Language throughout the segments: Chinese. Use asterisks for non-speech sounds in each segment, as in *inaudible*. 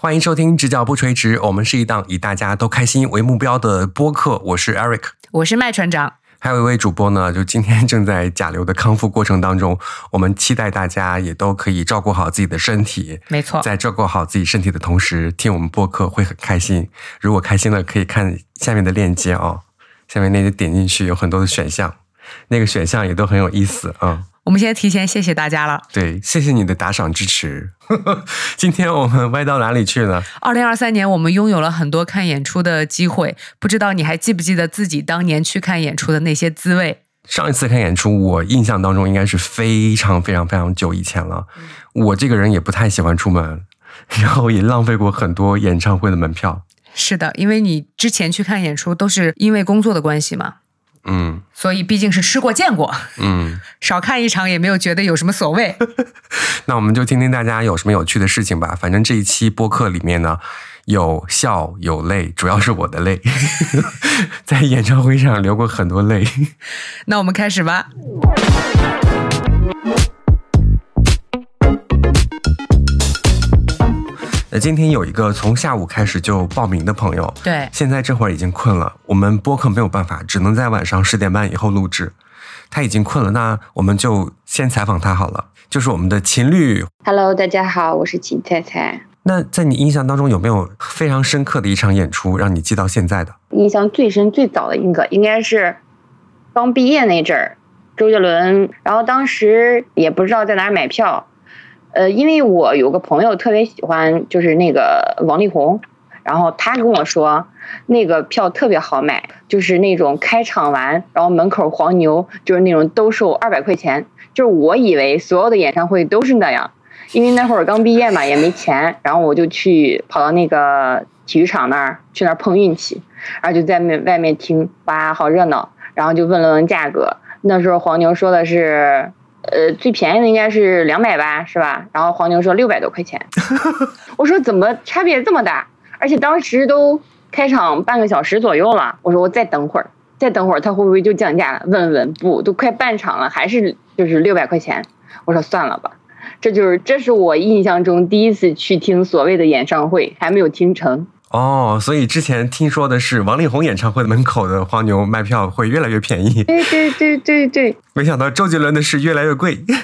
欢迎收听《直角不垂直》，我们是一档以大家都开心为目标的播客。我是 Eric，我是麦船长。还有一位主播呢，就今天正在甲流的康复过程当中。我们期待大家也都可以照顾好自己的身体。没错，在照顾好自己身体的同时，听我们播客会很开心。如果开心了，可以看下面的链接哦，下面链接点进去有很多的选项，那个选项也都很有意思啊。我们先提前谢谢大家了。对，谢谢你的打赏支持。*laughs* 今天我们歪到哪里去了？二零二三年，我们拥有了很多看演出的机会，不知道你还记不记得自己当年去看演出的那些滋味？上一次看演出，我印象当中应该是非常非常非常久以前了。我这个人也不太喜欢出门，然后也浪费过很多演唱会的门票。是的，因为你之前去看演出都是因为工作的关系嘛。嗯，所以毕竟是吃过见过，嗯，少看一场也没有觉得有什么所谓。*laughs* 那我们就听听大家有什么有趣的事情吧。反正这一期播客里面呢，有笑有泪，主要是我的泪，*laughs* 在演唱会上流过很多泪。*laughs* 那我们开始吧。那今天有一个从下午开始就报名的朋友，对，现在这会儿已经困了。我们播客没有办法，只能在晚上十点半以后录制。他已经困了，那我们就先采访他好了。就是我们的秦律，Hello，大家好，我是秦菜菜。那在你印象当中有没有非常深刻的一场演出让你记到现在的？印象最深、最早的一个应该是刚毕业那阵儿，周杰伦。然后当时也不知道在哪儿买票。呃，因为我有个朋友特别喜欢，就是那个王力宏，然后他跟我说，那个票特别好买，就是那种开场完，然后门口黄牛就是那种兜售二百块钱，就是我以为所有的演唱会都是那样，因为那会儿刚毕业嘛，也没钱，然后我就去跑到那个体育场那儿去那儿碰运气，然后就在外面听，哇，好热闹，然后就问了问价格，那时候黄牛说的是。呃，最便宜的应该是两百吧，是吧？然后黄牛说六百多块钱，*laughs* 我说怎么差别这么大？而且当时都开场半个小时左右了，我说我再等会儿，再等会儿他会不会就降价了？问问不，都快半场了，还是就是六百块钱。我说算了吧，这就是这是我印象中第一次去听所谓的演唱会，还没有听成。哦，所以之前听说的是王力宏演唱会门口的黄牛卖票会越来越便宜。对对对对对，没想到周杰伦的是越来越贵。对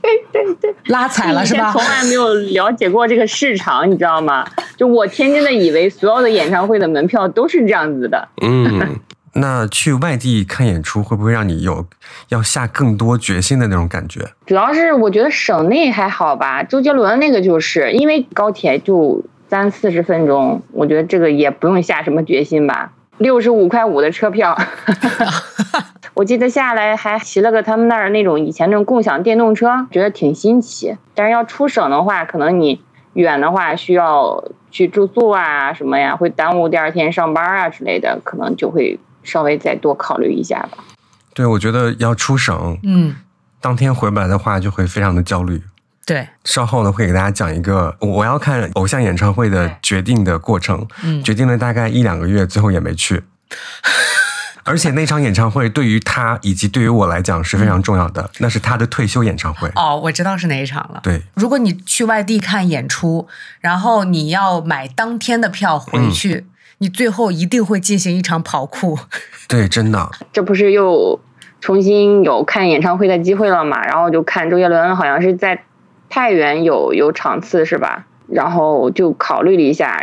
对对对，拉踩了是吧？从来没有了解过这个市场，你知道吗？就我天真的以为所有的演唱会的门票都是这样子的。嗯，那去外地看演出会不会让你有要下更多决心的那种感觉？主要是我觉得省内还好吧，周杰伦那个就是因为高铁就。三四十分钟，我觉得这个也不用下什么决心吧。六十五块五的车票，*laughs* 我记得下来还骑了个他们那儿那种以前那种共享电动车，觉得挺新奇。但是要出省的话，可能你远的话需要去住宿啊什么呀，会耽误第二天上班啊之类的，可能就会稍微再多考虑一下吧。对，我觉得要出省，嗯，当天回不来的话，就会非常的焦虑。对，稍后呢会给大家讲一个我要看偶像演唱会的决定的过程，决定了大概一两个月，最后也没去。*laughs* 而且那场演唱会对于他以及对于我来讲是非常重要的，那是他的退休演唱会。哦，我知道是哪一场了。对，如果你去外地看演出，然后你要买当天的票回去，你最后一定会进行一场跑酷。*laughs* 对，真的。这不是又重新有看演唱会的机会了嘛？然后就看周杰伦，好像是在。太原有有场次是吧？然后就考虑了一下，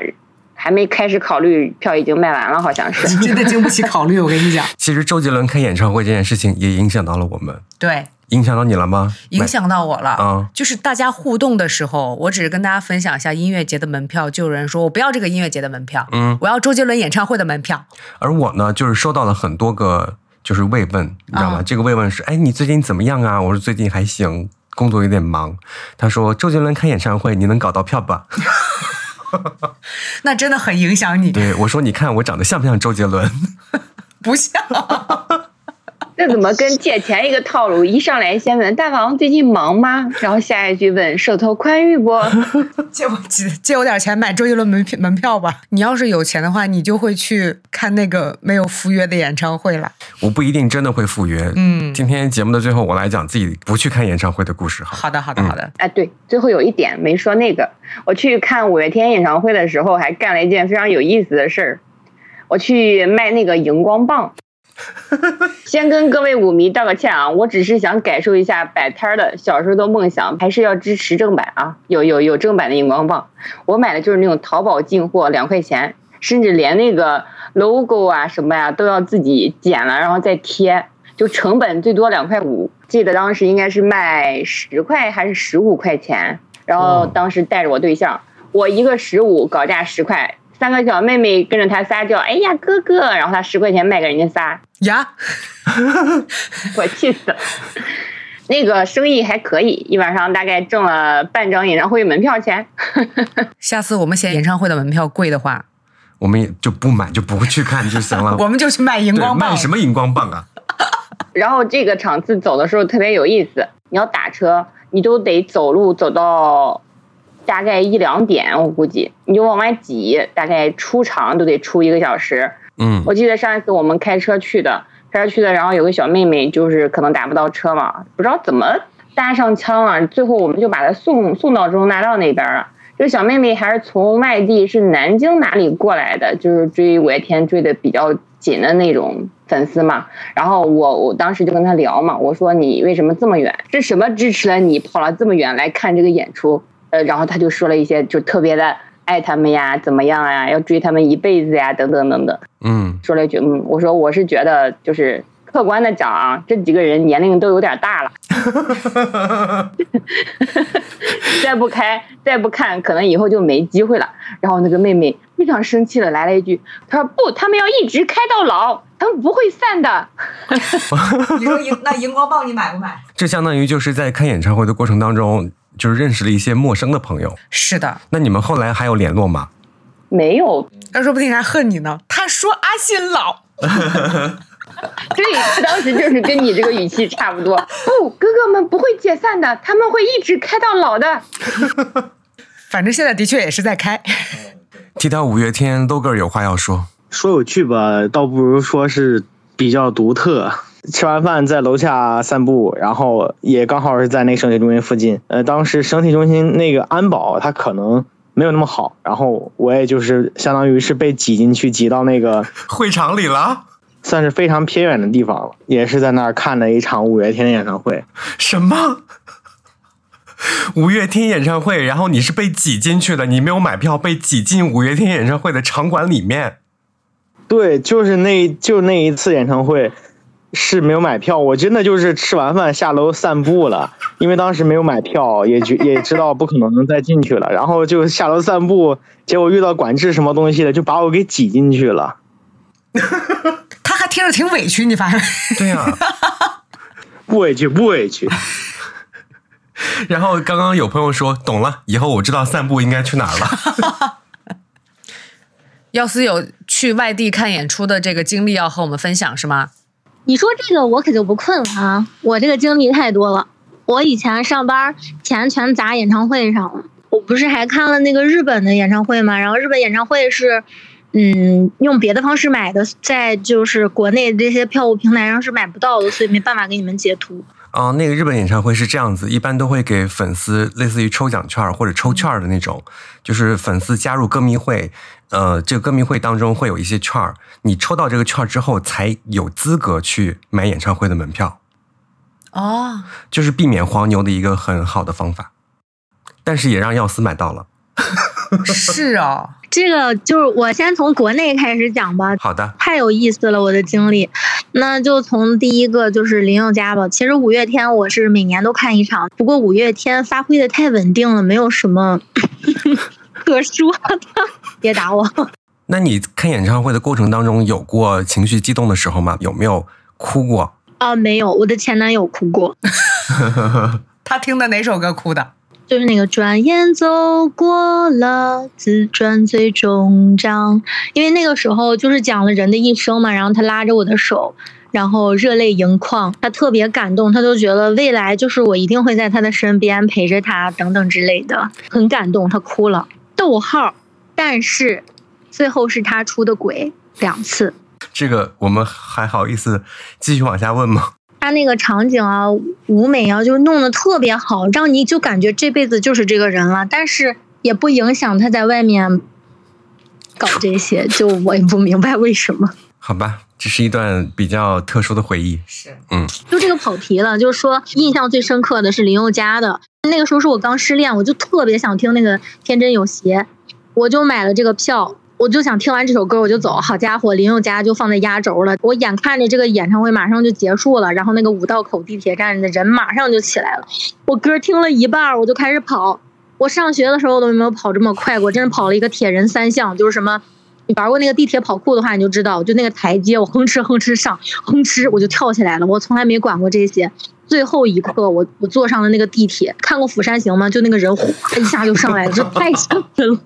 还没开始考虑，票已经卖完了，好像是。*laughs* 真的经不起考虑，我跟你讲。*laughs* 其实周杰伦开演唱会这件事情也影响到了我们。对，影响到你了吗？影响到我了。啊，就是大家互动的时候，我只是跟大家分享一下音乐节的门票，就有人说我不要这个音乐节的门票，嗯，我要周杰伦演唱会的门票。而我呢，就是收到了很多个就是慰问，你知道吗？这个慰问是，哎，你最近怎么样啊？我说最近还行。工作有点忙，他说周杰伦开演唱会，你能搞到票吧？*laughs* 那真的很影响你。对我说，你看我长得像不像周杰伦？*laughs* 不像。这怎么跟借钱一个套路？一上来先问大王最近忙吗？然后下一句问手头宽裕不？*laughs* 借我借借我点钱买周杰伦门票门票吧。你要是有钱的话，你就会去看那个没有赴约的演唱会了。我不一定真的会赴约。嗯，今天节目的最后，我来讲自己不去看演唱会的故事。好的，好的，好的。哎，对，最后有一点没说那个，我去看五月天演唱会的时候，还干了一件非常有意思的事儿。我去卖那个荧光棒，先跟各位舞迷道个歉啊！我只是想感受一下摆摊的小时候的梦想，还是要支持正版啊！有有有正版的荧光棒，我买的就是那种淘宝进货，两块钱，甚至连那个 logo 啊什么呀都要自己剪了然后再贴，就成本最多两块五。记得当时应该是卖十块还是十五块钱，然后当时带着我对象，我一个十五，搞价十块。三个小妹妹跟着他撒娇，哎呀哥哥，然后他十块钱卖给人家仨呀，*laughs* 我气死了。那个生意还可以，一晚上大概挣了半张演唱会门票钱。*laughs* 下次我们嫌演唱会的门票贵的话，我们也就不买，就不去看就行了。*laughs* 我们就去卖荧光棒，卖什么荧光棒啊？然后这个场次走的时候特别有意思，你要打车，你都得走路走到。大概一两点，我估计你就往外挤，大概出场都得出一个小时。嗯，我记得上一次我们开车去的，开车去的，然后有个小妹妹就是可能打不到车嘛，不知道怎么搭上枪了，最后我们就把她送送到中大道那边了。这个小妹妹还是从外地，是南京哪里过来的，就是追五月天追的比较紧的那种粉丝嘛。然后我我当时就跟她聊嘛，我说你为什么这么远？是什么支持了你跑了这么远来看这个演出？呃，然后他就说了一些，就特别的爱他们呀，怎么样呀，要追他们一辈子呀，等等等等。嗯，说了一句，嗯，我说我是觉得，就是客观的讲啊，这几个人年龄都有点大了 *laughs* *laughs* 再不开，再不看，可能以后就没机会了。然后那个妹妹非常生气的，来了一句，她说不，他们要一直开到老，他们不会散的。*laughs* 你说荧那荧光棒你买不买？这相当于就是在看演唱会的过程当中。就是认识了一些陌生的朋友，是的。那你们后来还有联络吗？没有，他说不定还恨你呢。他说阿信老，*laughs* 对，他当时就是跟你这个语气差不多。不，哥哥们不会解散的，他们会一直开到老的。*laughs* 反正现在的确也是在开。*laughs* 提到五月天，logo 有话要说。说有趣吧，倒不如说是比较独特。吃完饭在楼下散步，然后也刚好是在那个省体中心附近。呃，当时省体中心那个安保他可能没有那么好，然后我也就是相当于是被挤进去，挤到那个会场里了，算是非常偏远的地方了。也是在那儿看了一场五月天的演唱会。什么？五月天演唱会？然后你是被挤进去的？你没有买票，被挤进五月天演唱会的场馆里面？对，就是那就那一次演唱会。是没有买票，我真的就是吃完饭下楼散步了，因为当时没有买票，也觉也知道不可能再进去了，然后就下楼散步，结果遇到管制什么东西的，就把我给挤进去了。*laughs* 他还听着挺委屈，你发现？对呀，*laughs* 不委屈，不委屈。*laughs* 然后刚刚有朋友说懂了，以后我知道散步应该去哪儿了。要是有去外地看演出的这个经历要和我们分享是吗？你说这个我可就不困了啊！我这个经历太多了，我以前上班钱全砸演唱会上了。我不是还看了那个日本的演唱会吗？然后日本演唱会是，嗯，用别的方式买的，在就是国内这些票务平台上是买不到的，所以没办法给你们截图。哦，那个日本演唱会是这样子，一般都会给粉丝类似于抽奖券或者抽券的那种，就是粉丝加入歌迷会。呃，这个歌迷会当中会有一些券儿，你抽到这个券儿之后，才有资格去买演唱会的门票。哦，就是避免黄牛的一个很好的方法，但是也让耀司买到了。*laughs* 是啊，*laughs* 这个就是我先从国内开始讲吧。好的，太有意思了我的经历，那就从第一个就是林宥嘉吧。其实五月天我是每年都看一场，不过五月天发挥的太稳定了，没有什么。可说的，*laughs* 别打我。那你看演唱会的过程当中有过情绪激动的时候吗？有没有哭过？啊，没有，我的前男友哭过。*laughs* 他听的哪首歌哭的？就是那个转眼走过了，自转最终章。因为那个时候就是讲了人的一生嘛，然后他拉着我的手。然后热泪盈眶，他特别感动，他就觉得未来就是我一定会在他的身边陪着他等等之类的，很感动，他哭了。逗号，但是最后是他出的轨两次。这个我们还好意思继续往下问吗？他那个场景啊，舞美啊，就是弄得特别好，让你就感觉这辈子就是这个人了。但是也不影响他在外面搞这些，就我也不明白为什么。*laughs* 好吧，这是一段比较特殊的回忆。是，嗯，就这个跑题了。就是说，印象最深刻的是林宥嘉的。那个时候是我刚失恋，我就特别想听那个《天真有邪》，我就买了这个票。我就想听完这首歌我就走，好家伙，林宥嘉就放在压轴了。我眼看着这个演唱会马上就结束了，然后那个五道口地铁站的人马上就起来了。我歌听了一半，我就开始跑。我上学的时候都没有跑这么快过，真是跑了一个铁人三项，就是什么，你玩过那个地铁跑酷的话，你就知道，就那个台阶，我哼哧哼哧上，哼哧我就跳起来了。我从来没管过这些。最后一刻，我我坐上了那个地铁，看过《釜山行》吗？就那个人哗一下就上来了，就太吓人了。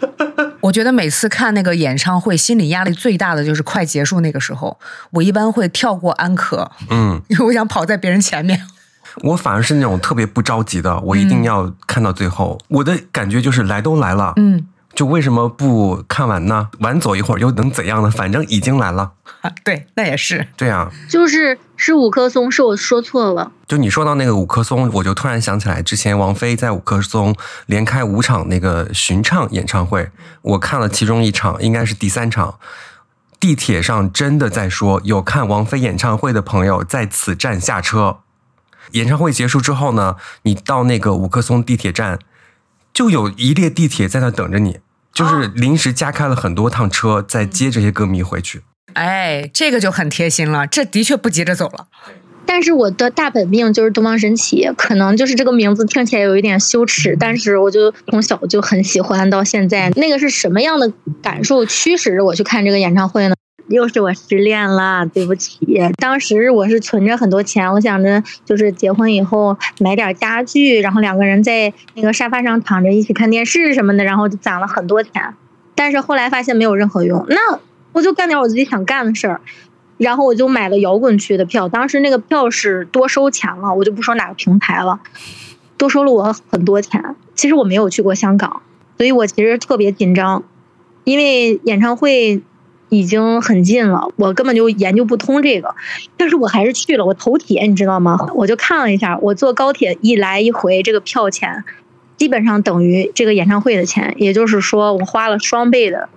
*laughs* 我觉得每次看那个演唱会，心理压力最大的就是快结束那个时候。我一般会跳过安可，嗯，因为我想跑在别人前面。*laughs* 我反而是那种特别不着急的，我一定要看到最后。我的感觉就是来都来了，嗯。就为什么不看完呢？晚走一会儿又能怎样呢？反正已经来了。对，那也是。对啊，就是是五棵松，是我说错了。就你说到那个五棵松，我就突然想起来，之前王菲在五棵松连开五场那个巡唱演唱会，我看了其中一场，应该是第三场。地铁上真的在说，有看王菲演唱会的朋友在此站下车。演唱会结束之后呢，你到那个五棵松地铁站。就有一列地铁在那等着你，就是临时加开了很多趟车，在接这些歌迷回去。哎，这个就很贴心了，这的确不急着走了。但是我的大本命就是东方神起，可能就是这个名字听起来有一点羞耻，但是我就从小就很喜欢，到现在那个是什么样的感受驱使着我去看这个演唱会呢？又是我失恋了，对不起。当时我是存着很多钱，我想着就是结婚以后买点家具，然后两个人在那个沙发上躺着一起看电视什么的，然后就攒了很多钱。但是后来发现没有任何用，那我就干点我自己想干的事儿。然后我就买了摇滚区的票，当时那个票是多收钱了，我就不说哪个平台了，多收了我很多钱。其实我没有去过香港，所以我其实特别紧张，因为演唱会。已经很近了，我根本就研究不通这个，但是我还是去了。我头铁，你知道吗？我就看了一下，我坐高铁一来一回，这个票钱基本上等于这个演唱会的钱，也就是说我花了双倍的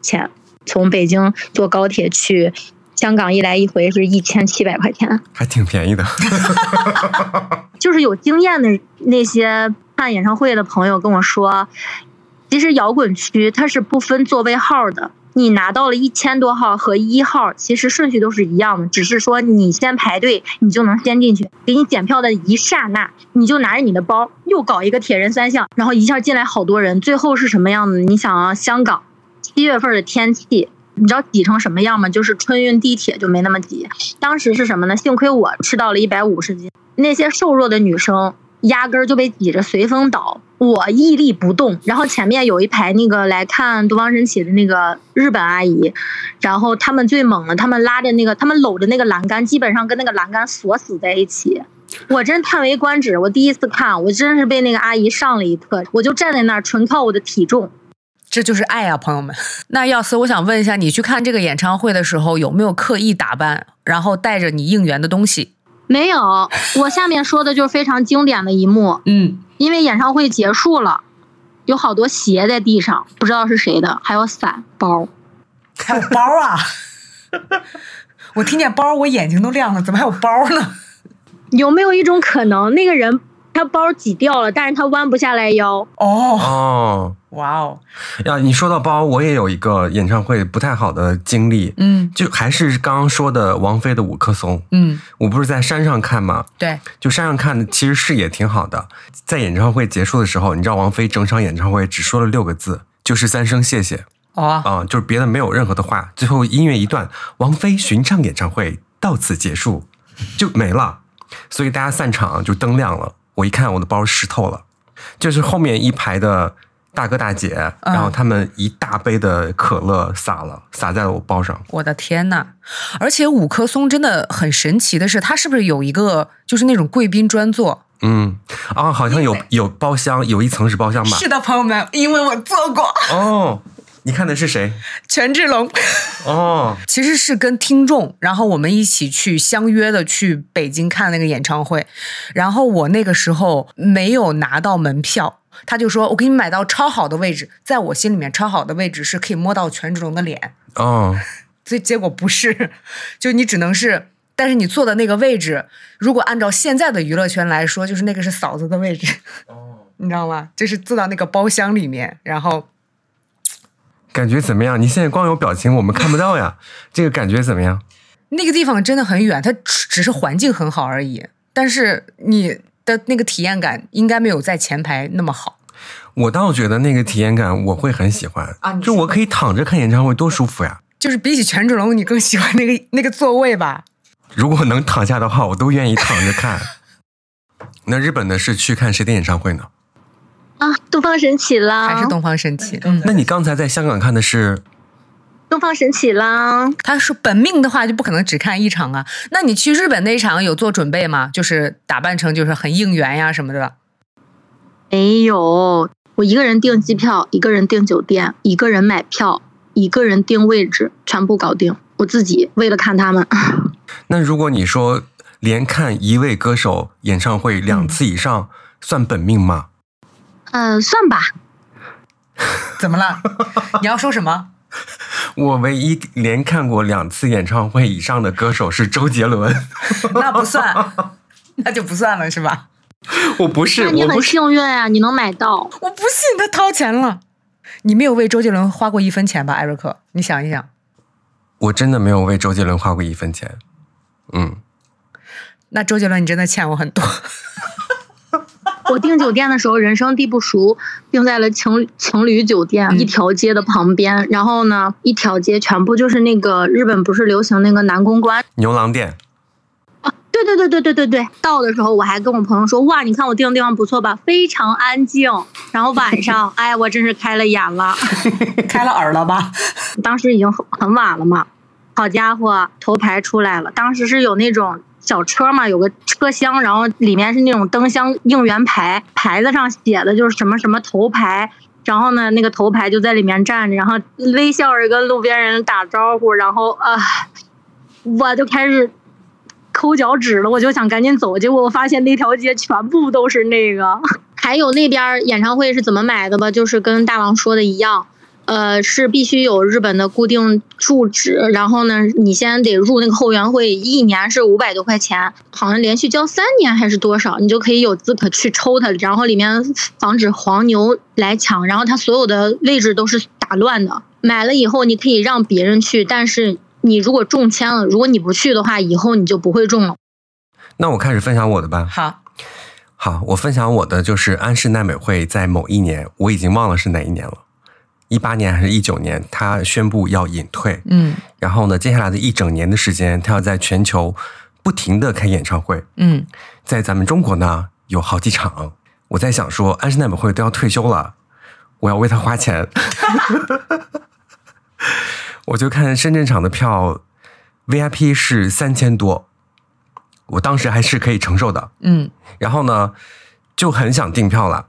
钱，从北京坐高铁去香港一来一回是一千七百块钱，还挺便宜的。*laughs* *laughs* 就是有经验的那些看演唱会的朋友跟我说，其实摇滚区它是不分座位号的。你拿到了一千多号和一号，其实顺序都是一样的，只是说你先排队，你就能先进去。给你检票的一刹那，你就拿着你的包，又搞一个铁人三项，然后一下进来好多人。最后是什么样子？你想啊，香港七月份的天气，你知道挤成什么样吗？就是春运地铁就没那么挤。当时是什么呢？幸亏我吃到了一百五十斤，那些瘦弱的女生。压根儿就被挤着随风倒，我屹立不动。然后前面有一排那个来看东方神起的那个日本阿姨，然后他们最猛了，他们拉着那个，他们搂着那个栏杆，基本上跟那个栏杆锁死在一起。我真叹为观止，我第一次看，我真是被那个阿姨上了一课。我就站在那儿，纯靠我的体重，这就是爱啊，朋友们。*laughs* 那耀思，我想问一下，你去看这个演唱会的时候，有没有刻意打扮，然后带着你应援的东西？没有，我下面说的就是非常经典的一幕。嗯，因为演唱会结束了，有好多鞋在地上，不知道是谁的，还有伞、包，还有包啊！*laughs* 我听见包，我眼睛都亮了，怎么还有包呢？有没有一种可能，那个人？他包挤掉了，但是他弯不下来腰。哦哦，哇哦！呀，你说到包，我也有一个演唱会不太好的经历。嗯，就还是刚刚说的王菲的五棵松。嗯，我不是在山上看吗？对，就山上看的，其实视野挺好的。在演唱会结束的时候，你知道王菲整场演唱会只说了六个字，就是三声谢谢。哦，啊，就是别的没有任何的话。最后音乐一断，王菲巡唱演唱会到此结束，就没了。所以大家散场就灯亮了。我一看，我的包湿透了，就是后面一排的大哥大姐，然后他们一大杯的可乐洒了，洒在了我包上。我的天呐！而且五棵松真的很神奇的是，它是不是有一个就是那种贵宾专座？嗯，啊，好像有有包厢，有一层是包厢吧？是的，朋友们，因为我坐过。哦，你看的是谁？权志龙。哦，其实是跟听众，然后我们一起去相约的去北京看那个演唱会，然后我那个时候没有拿到门票。他就说：“我给你买到超好的位置，在我心里面，超好的位置是可以摸到权志龙的脸。哦，所以结果不是，*laughs* 就你只能是，但是你坐的那个位置，如果按照现在的娱乐圈来说，就是那个是嫂子的位置。哦，你知道吗？就是坐到那个包厢里面，然后感觉怎么样？你现在光有表情，我们看不到呀。*laughs* 这个感觉怎么样？那个地方真的很远，它只是环境很好而已，但是你。”的那个体验感应该没有在前排那么好。我倒觉得那个体验感我会很喜欢啊，就我可以躺着看演唱会，多舒服呀！就是比起权志龙，你更喜欢那个那个座位吧？如果能躺下的话，我都愿意躺着看。*laughs* 那日本的是去看谁的演唱会呢？啊，东方神起啦，还是东方神起？嗯，那你刚才在香港看的是？东方神起啦！他说本命的话就不可能只看一场啊。那你去日本那一场有做准备吗？就是打扮成就是很应援呀什么的。没有，我一个人订机票，一个人订酒店，一个人买票，一个人订位置，全部搞定。我自己为了看他们。*laughs* 那如果你说连看一位歌手演唱会两次以上，算本命吗？嗯，算吧。*laughs* 怎么了？你要说什么？*laughs* 我唯一连看过两次演唱会以上的歌手是周杰伦，*laughs* 那不算，那就不算了，是吧？我不是，那你很幸运啊，你能买到。我不信他掏钱了，你没有为周杰伦花过一分钱吧，艾瑞克？你想一想，我真的没有为周杰伦花过一分钱。嗯，那周杰伦，你真的欠我很多。我订酒店的时候人生地不熟，订在了情情侣酒店一条街的旁边。然后呢，一条街全部就是那个日本不是流行那个男公关牛郎店啊？对对对对对对对。到的时候我还跟我朋友说，哇，你看我订的地方不错吧？非常安静。然后晚上，哎，我真是开了眼了，*laughs* 开了耳了吧？当时已经很很晚了嘛。好家伙，头牌出来了。当时是有那种。小车嘛，有个车厢，然后里面是那种灯箱应援牌，牌子上写的就是什么什么头牌，然后呢，那个头牌就在里面站着，然后微笑着跟路边人打招呼，然后啊，我就开始抠脚趾了，我就想赶紧走，结果我发现那条街全部都是那个，*laughs* 还有那边演唱会是怎么买的吧，就是跟大王说的一样。呃，是必须有日本的固定住址，然后呢，你先得入那个后援会，一年是五百多块钱，好像连续交三年还是多少，你就可以有资格去抽它，然后里面防止黄牛来抢，然后它所有的位置都是打乱的。买了以后你可以让别人去，但是你如果中签了，如果你不去的话，以后你就不会中了。那我开始分享我的吧。好，好，我分享我的就是安室奈美惠在某一年，我已经忘了是哪一年了。一八年还是一九年，他宣布要隐退。嗯，然后呢，接下来的一整年的时间，他要在全球不停的开演唱会。嗯，在咱们中国呢，有好几场。我在想说，安室奈美惠都要退休了，我要为他花钱。*laughs* 我就看深圳场的票，VIP 是三千多，我当时还是可以承受的。嗯，然后呢，就很想订票了。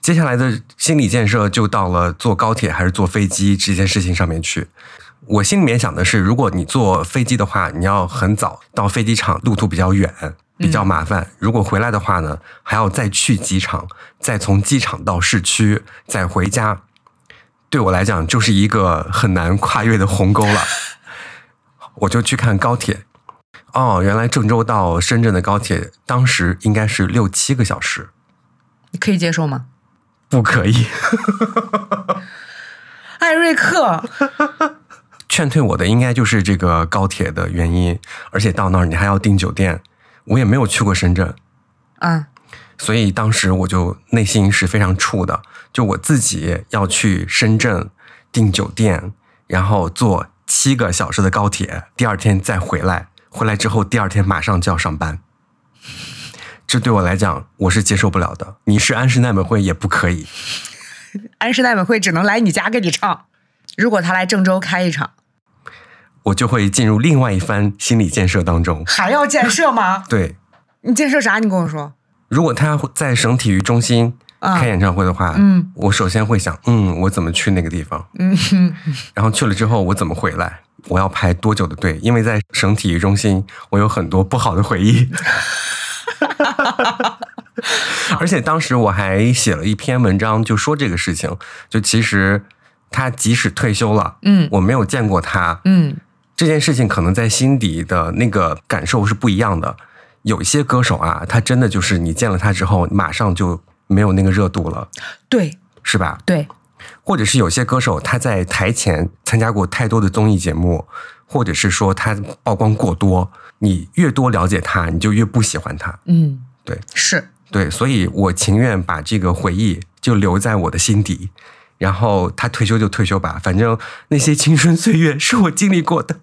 接下来的心理建设就到了坐高铁还是坐飞机这件事情上面去。我心里面想的是，如果你坐飞机的话，你要很早到飞机场，路途比较远，比较麻烦。如果回来的话呢，还要再去机场，再从机场到市区，再回家，对我来讲就是一个很难跨越的鸿沟了。我就去看高铁。哦，原来郑州到深圳的高铁当时应该是六七个小时，你可以接受吗？不可以，*laughs* 艾瑞克。*laughs* 劝退我的应该就是这个高铁的原因，而且到那儿你还要订酒店，我也没有去过深圳，嗯，所以当时我就内心是非常怵的，就我自己要去深圳订酒店，然后坐七个小时的高铁，第二天再回来，回来之后第二天马上就要上班。这对我来讲，我是接受不了的。你是安室奈美惠也不可以。*laughs* 安室奈美惠只能来你家给你唱。如果他来郑州开一场，我就会进入另外一番心理建设当中。还要建设吗？*laughs* 对，你建设啥？你跟我说。如果他在省体育中心开演唱会的话，嗯，我首先会想，嗯，我怎么去那个地方？嗯哼，然后去了之后，我怎么回来？我要排多久的队？因为在省体育中心，我有很多不好的回忆。*laughs* *laughs* 而且当时我还写了一篇文章，就说这个事情。就其实他即使退休了，嗯我没有见过他，嗯这件事情可能在心底的那个感受是不一样的。有一些歌手啊，他真的就是你见了他之后，马上就没有那个热度了，对是吧？对，或者是有些歌手他在台前参加过太多的综艺节目，或者是说他曝光过多，你越多了解他，你就越不喜欢他。嗯，对。是，对，所以我情愿把这个回忆就留在我的心底，然后他退休就退休吧，反正那些青春岁月是我经历过的，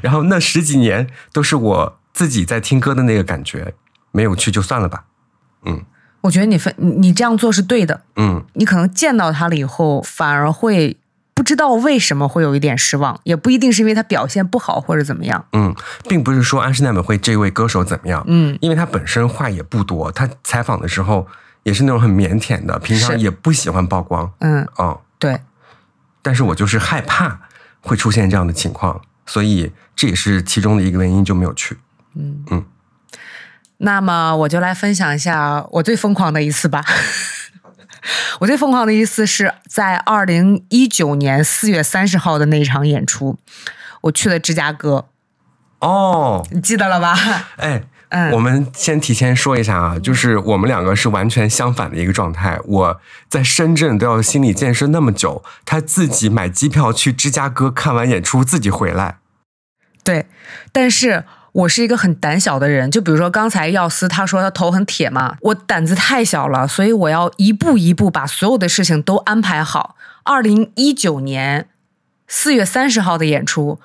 然后那十几年都是我自己在听歌的那个感觉，没有去就算了吧。嗯。我觉得你分你你这样做是对的。嗯，你可能见到他了以后，反而会不知道为什么会有一点失望，也不一定是因为他表现不好或者怎么样。嗯，并不是说安室奈美惠这位歌手怎么样，嗯，因为他本身话也不多，他采访的时候也是那种很腼腆的，平常也不喜欢曝光，嗯，哦，对，但是我就是害怕会出现这样的情况，所以这也是其中的一个原因，就没有去。嗯。嗯。那么我就来分享一下我最疯狂的一次吧。我最疯狂的一次是在二零一九年四月三十号的那一场演出，我去了芝加哥，哦，你记得了吧？哎，*laughs* 嗯我们先提前说一下啊，就是我们两个是完全相反的一个状态。我在深圳都要心理建设那么久，他自己买机票去芝加哥看完演出，自己回来。对，但是我是一个很胆小的人，就比如说刚才耀司他说他头很铁嘛，我胆子太小了，所以我要一步一步把所有的事情都安排好。二零一九年四月三十号的演出。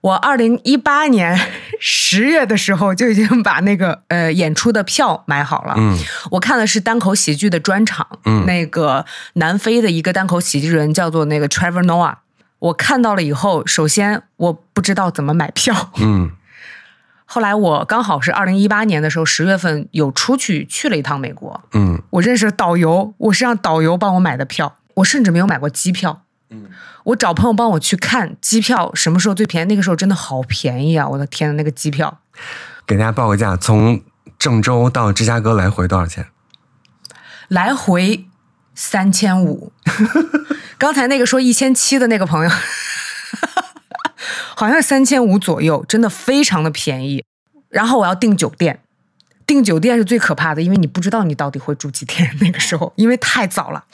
我二零一八年 *laughs* 十月的时候就已经把那个呃演出的票买好了，嗯我看的是单口喜剧的专场，嗯那个南非的一个单口喜剧人叫做那个 Trevor Noah。我看到了以后，首先我不知道怎么买票，嗯后来我刚好是二零一八年的时候十月份有出去去了一趟美国，嗯我认识了导游，我是让导游帮我买的票，我甚至没有买过机票。嗯我找朋友帮我去看机票什么时候最便宜，那个时候真的好便宜啊！我的天，那个机票给大家报个价，从郑州到芝加哥来回多少钱？来回三千五。*laughs* 刚才那个说一千七的那个朋友，好像是三千五左右，真的非常的便宜。然后我要订酒店，订酒店是最可怕的，因为你不知道你到底会住几天。那个时候因为太早了，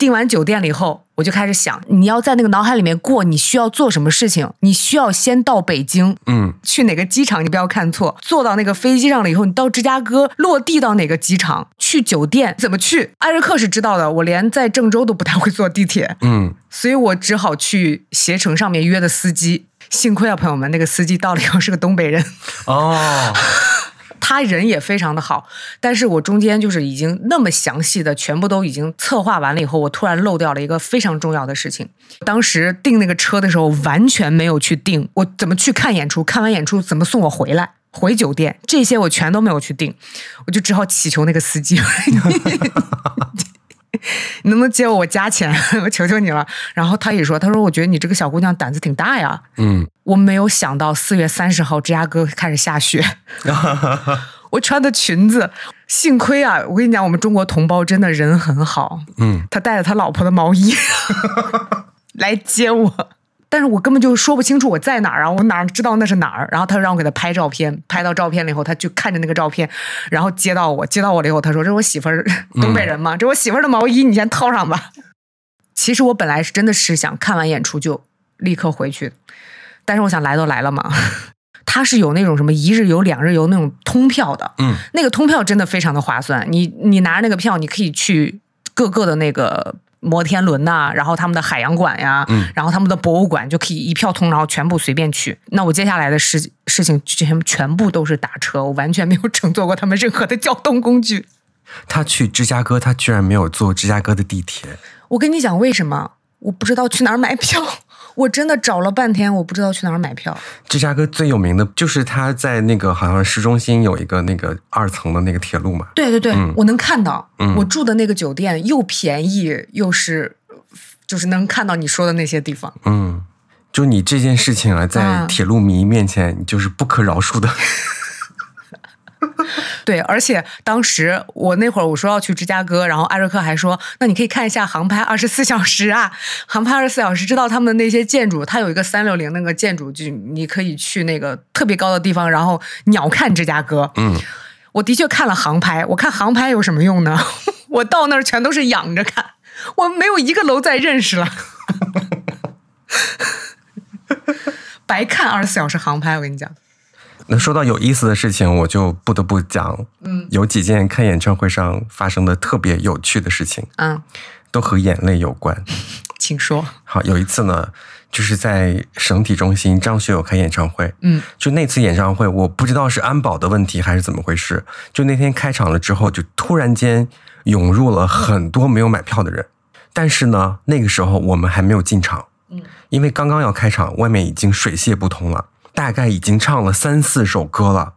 订完酒店了以后，我就开始想，你要在那个脑海里面过，你需要做什么事情？你需要先到北京，嗯去哪个机场，你不要看错。坐到那个飞机上了以后，你到芝加哥落地到哪个机场，去酒店怎么去？艾瑞克是知道的，我连在郑州都不太会坐地铁，嗯所以我只好去携程上面约的司机。幸亏啊，朋友们，那个司机到了以后是个东北人，哦，他人也非常的好，但是我中间就是已经那么详细的全部都已经策划完了以后，我突然漏掉了一个非常重要的事情。当时订那个车的时候完全没有去订，我怎么去看演出，看完演出怎么送我回来。回酒店这些我全都没有去订，我就只好祈求那个司机，*laughs* 你能不能借我加钱？*laughs* 我求求你了。然后他也说，他说我觉得你这个小姑娘胆子挺大呀。嗯，我没有想到四月三十号芝加哥开始下雪，*laughs* 我穿的裙子，幸亏啊，我跟你讲，我们中国同胞真的人很好，嗯，他带着他老婆的毛衣 *laughs* 来接我。但是我根本就说不清楚我在哪儿啊，我哪知道那是哪儿？然后他让我给他拍照片，拍到照片了以后，他就看着那个照片，然后接到我，接到我了以后，他说：“这是我媳妇儿，东北人嘛，这我媳妇儿的毛衣，你先套上吧。”其实我本来是真的是想看完演出就立刻回去的，但是我想来都来了嘛，*laughs* 他是有那种什么一日游、两日游那种通票的，嗯，那个通票真的非常的划算，你你拿着那个票，你可以去各个的那个摩天轮呐、然后他们的海洋馆呀，嗯然后他们的博物馆就可以一票通，然后全部随便去。那我接下来的事事情全全部都是打车，我完全没有乘坐过他们任何的交通工具。他去芝加哥，他居然没有坐芝加哥的地铁。我跟你讲为什么？我不知道去哪儿买票，我真的找了半天，我不知道去哪儿买票。芝加哥最有名的就是它在那个好像市中心有一个那个二层的那个铁路嘛。对对对，嗯我能看到，嗯我住的那个酒店又便宜又是，就是能看到你说的那些地方。嗯，就你这件事情啊，在啊铁路迷面前，你就是不可饶恕的。*laughs* *laughs* 对，而且当时我那会儿我说要去芝加哥，然后艾瑞克还说，那你可以看一下航拍二十四小时啊，航拍二十四小时，知道他们的那些建筑，它有一个三六零那个建筑，就你可以去那个特别高的地方，然后鸟瞰芝加哥。嗯，我的确看了航拍，我看航拍有什么用呢？*laughs* 我到那儿全都是仰着看，我没有一个楼再认识了。*laughs* 白看二十四小时航拍，我跟你讲，那说到有意思的事情，我就不得不讲，嗯。有几件看演唱会上发生的特别有趣的事情，嗯，都和眼泪有关。*laughs* 请说，好，有一次呢，就是在省体中心张学友开演唱会，嗯。就那次演唱会，我不知道是安保的问题还是怎么回事，就那天开场了之后，就突然间涌入了很多没有买票的人，但是呢，那个时候我们还没有进场，嗯，因为刚刚要开场，外面已经水泄不通了，大概已经唱了三四首歌了，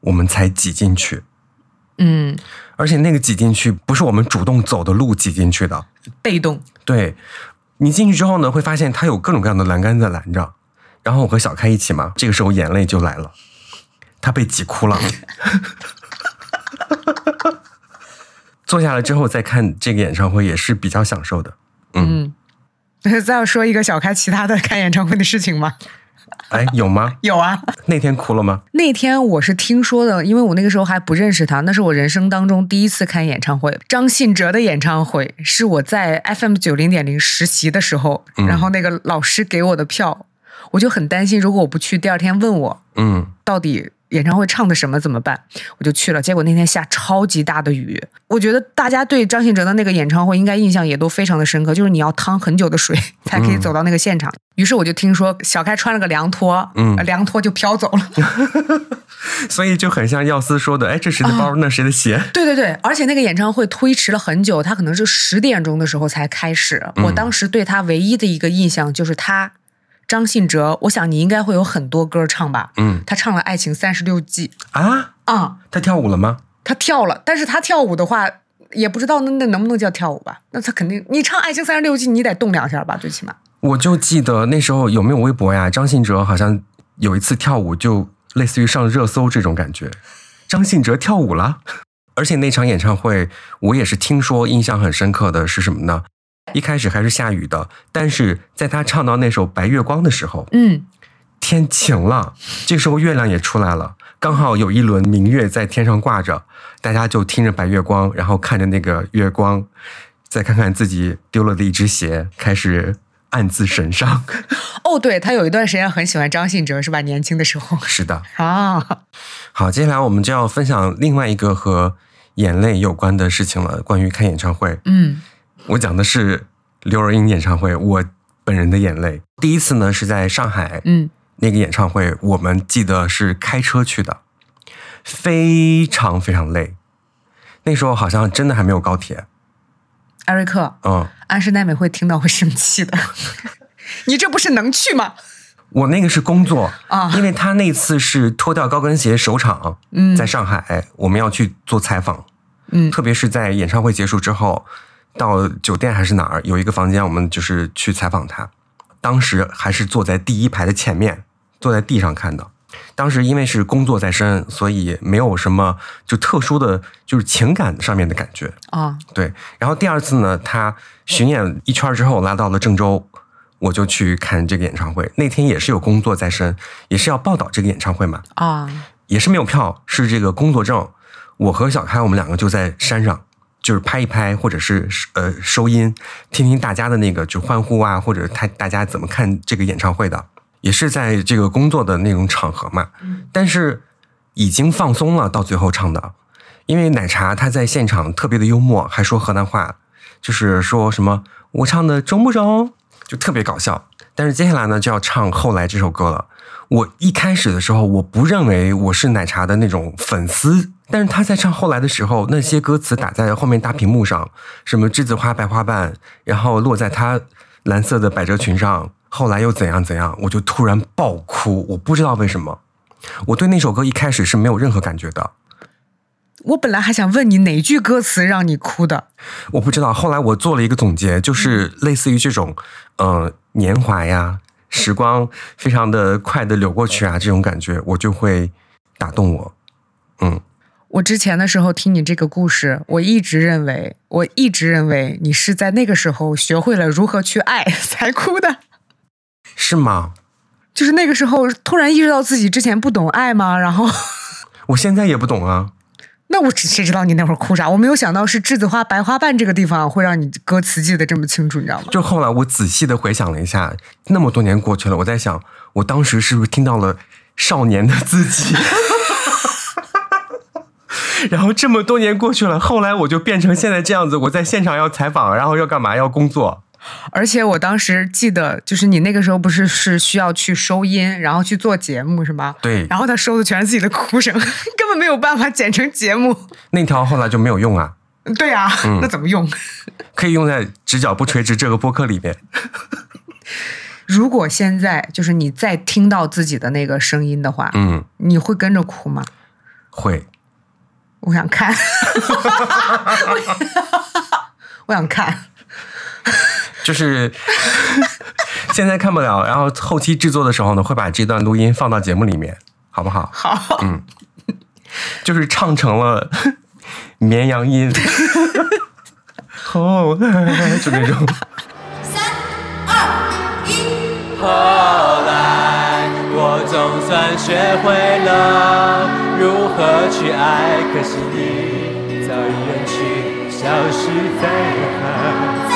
我们才挤进去，嗯，而且那个挤进去不是我们主动走的路挤进去的，被动，对你进去之后呢，会发现它有各种各样的栏杆在拦着。然后我和小开一起嘛，这个时候眼泪就来了，他被挤哭了。*laughs* 坐下来之后再看这个演唱会也是比较享受的。嗯。*laughs* 再要说一个小开其他的看演唱会的事情吗？*laughs* 哎，有吗？*laughs* 有啊，那天哭了吗？那天我是听说的，因为我那个时候还不认识他，那是我人生当中第一次看演唱会。张信哲的演唱会是我在 FM 九零点零实习的时候，嗯然后那个老师给我的票，我就很担心，如果我不去，第二天问我嗯，到底演唱会唱的什么怎么办？我就去了，结果那天下超级大的雨。我觉得大家对张信哲的那个演唱会应该印象也都非常的深刻，就是你要趟很久的水 *laughs* 才可以走到那个现场。于是我就听说小开穿了个凉拖，嗯呃凉拖就飘走了。*laughs* 所以就很像耀司说的，哎，这谁的包，那谁的鞋？对对对，而且那个演唱会推迟了很久，他可能是十点钟的时候才开始。嗯我当时对他唯一的一个印象就是他，张信哲，我想你应该会有很多歌唱吧？嗯他唱了《爱情三十六计啊，》啊、他跳舞了吗？他跳了，但是他跳舞的话，也不知道那那能不能叫跳舞吧？那他肯定，你唱《爱情三十六计》，你得动两下吧，最起码。我就记得那时候有没有微博呀？张信哲好像有一次跳舞，就类似于上热搜这种感觉。张信哲跳舞了，*laughs* 而且那场演唱会我也是听说，印象很深刻的是什么呢？一开始还是下雨的，但是在他唱到那首《白月光》的时候，嗯，天晴了，这时候月亮也出来了，刚好有一轮明月在天上挂着，大家就听着白月光，然后看着那个月光，再看看自己丢了的一只鞋，开始暗自神伤。*laughs* 哦，对他有一段时间很喜欢张信哲，是吧？年轻的时候是的，*laughs* 啊，好，接下来我们就要分享另外一个和眼泪有关的事情了。关于看演唱会，嗯我讲的是刘若英演唱会，我本人的眼泪。第一次呢是在上海，嗯那个演唱会，我们记得是开车去的，非常非常累。那时候好像真的还没有高铁，艾瑞克，嗯，安室奈美会听到会生气的。*laughs* 你这不是能去吗？我那个是工作啊因为他那次是脱掉高跟鞋首场，嗯在上海我们要去做采访，嗯特别是在演唱会结束之后，到酒店还是哪儿有一个房间，我们就是去采访他。当时还是坐在第一排的前面，坐在地上看的。当时因为是工作在身，所以没有什么就特殊的，就是情感上面的感觉。啊，对，然后第二次呢，他巡演一圈之后拉到了郑州，我就去看这个演唱会。那天也是有工作在身，也是要报道这个演唱会嘛，啊，也是没有票，是这个工作证。我和小开我们两个就在山上，就是拍一拍，或者是呃收音，听听大家的那个就欢呼啊，或者他大家怎么看这个演唱会的，也是在这个工作的那种场合嘛。但是已经放松了，到最后唱的，因为奶茶他在现场特别的幽默，还说河南话，就是说什么我唱的中不中，就特别搞笑。但是接下来呢，就要唱后来这首歌了。我一开始的时候，我不认为我是奶茶的那种粉丝但是他在唱后来的时候，那些歌词打在后面大屏幕上，什么栀子花白花瓣，然后落在他蓝色的百褶裙上，后来又怎样怎样，我就突然爆哭，我不知道为什么。我对那首歌一开始是没有任何感觉的，我本来还想问你哪句歌词让你哭的，我不知道。后来我做了一个总结，就是类似于这种，呃，年华呀，时光非常的快的流过去啊，这种感觉我就会打动我。嗯，我之前的时候听你这个故事，我一直认为，我一直认为你是在那个时候学会了如何去爱 *laughs* 才哭的，是吗？就是那个时候突然意识到自己之前不懂爱吗？然后 *laughs* 我现在也不懂啊。那我只谁知道你那会儿哭啥？我没有想到是栀子花白花瓣这个地方会让你歌词记得这么清楚，你知道吗？就后来我仔细的回想了一下，那么多年过去了，我在想，我当时是不是听到了少年的自己？*laughs* 然后这么多年过去了，后来我就变成现在这样子，我在现场要采访，然后要干嘛？要工作。而且我当时记得，就是你那个时候不是是需要去收音，然后去做节目是吗？对。然后他收的全是自己的哭声，*laughs* 根本没有办法剪成节目。那条后来就没有用啊。对啊，那怎么用？*laughs* 可以用在《直角不垂直》这个播客里面。*laughs* 如果现在就是你再听到自己的那个声音的话，嗯，你会跟着哭吗？会。我想看。我想看。就是 *laughs* 现在看不了，然后后期制作的时候呢，会把这段录音放到节目里面，好不好？好。嗯，就是唱成了绵羊音。后来就那种。三二一。后来我总算学会了如何去爱，可惜你早已远去，消失在人海。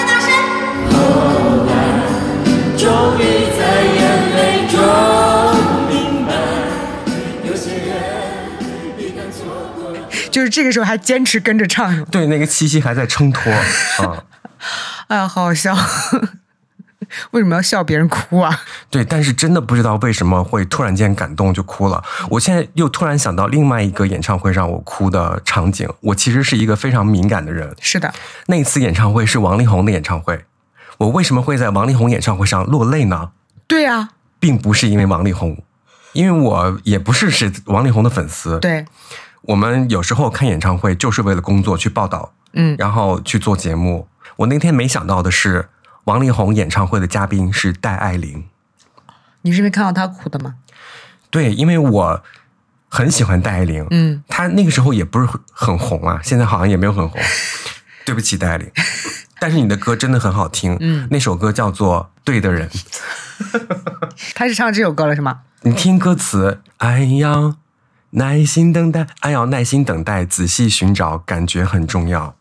就是这个时候还坚持跟着唱，对，那个气息还在撑托啊！*laughs* 哎呀，好好笑。为什么要笑别人哭啊？对，但是真的不知道为什么会突然间感动就哭了。我现在又突然想到另外一个演唱会让我哭的场景。我其实是一个非常敏感的人。是的，那次演唱会是王力宏的演唱会。我为什么会在王力宏演唱会上落泪呢？对呀，并不是因为王力宏，因为我也不是是王力宏的粉丝。对，我们有时候看演唱会就是为了工作去报道，嗯，然后去做节目。我那天没想到的是。王力宏演唱会的嘉宾是戴爱玲，你是因为看到她哭的吗？对，因为我很喜欢戴爱玲，嗯，她那个时候也不是很红啊，现在好像也没有很红。对不起，戴爱玲，但是你的歌真的很好听，嗯，那首歌叫做《对的人》，*laughs* 他是唱这首歌了是吗？你听歌词，哎呀耐心等待，哎要耐心等待，仔细寻找，感觉很重要。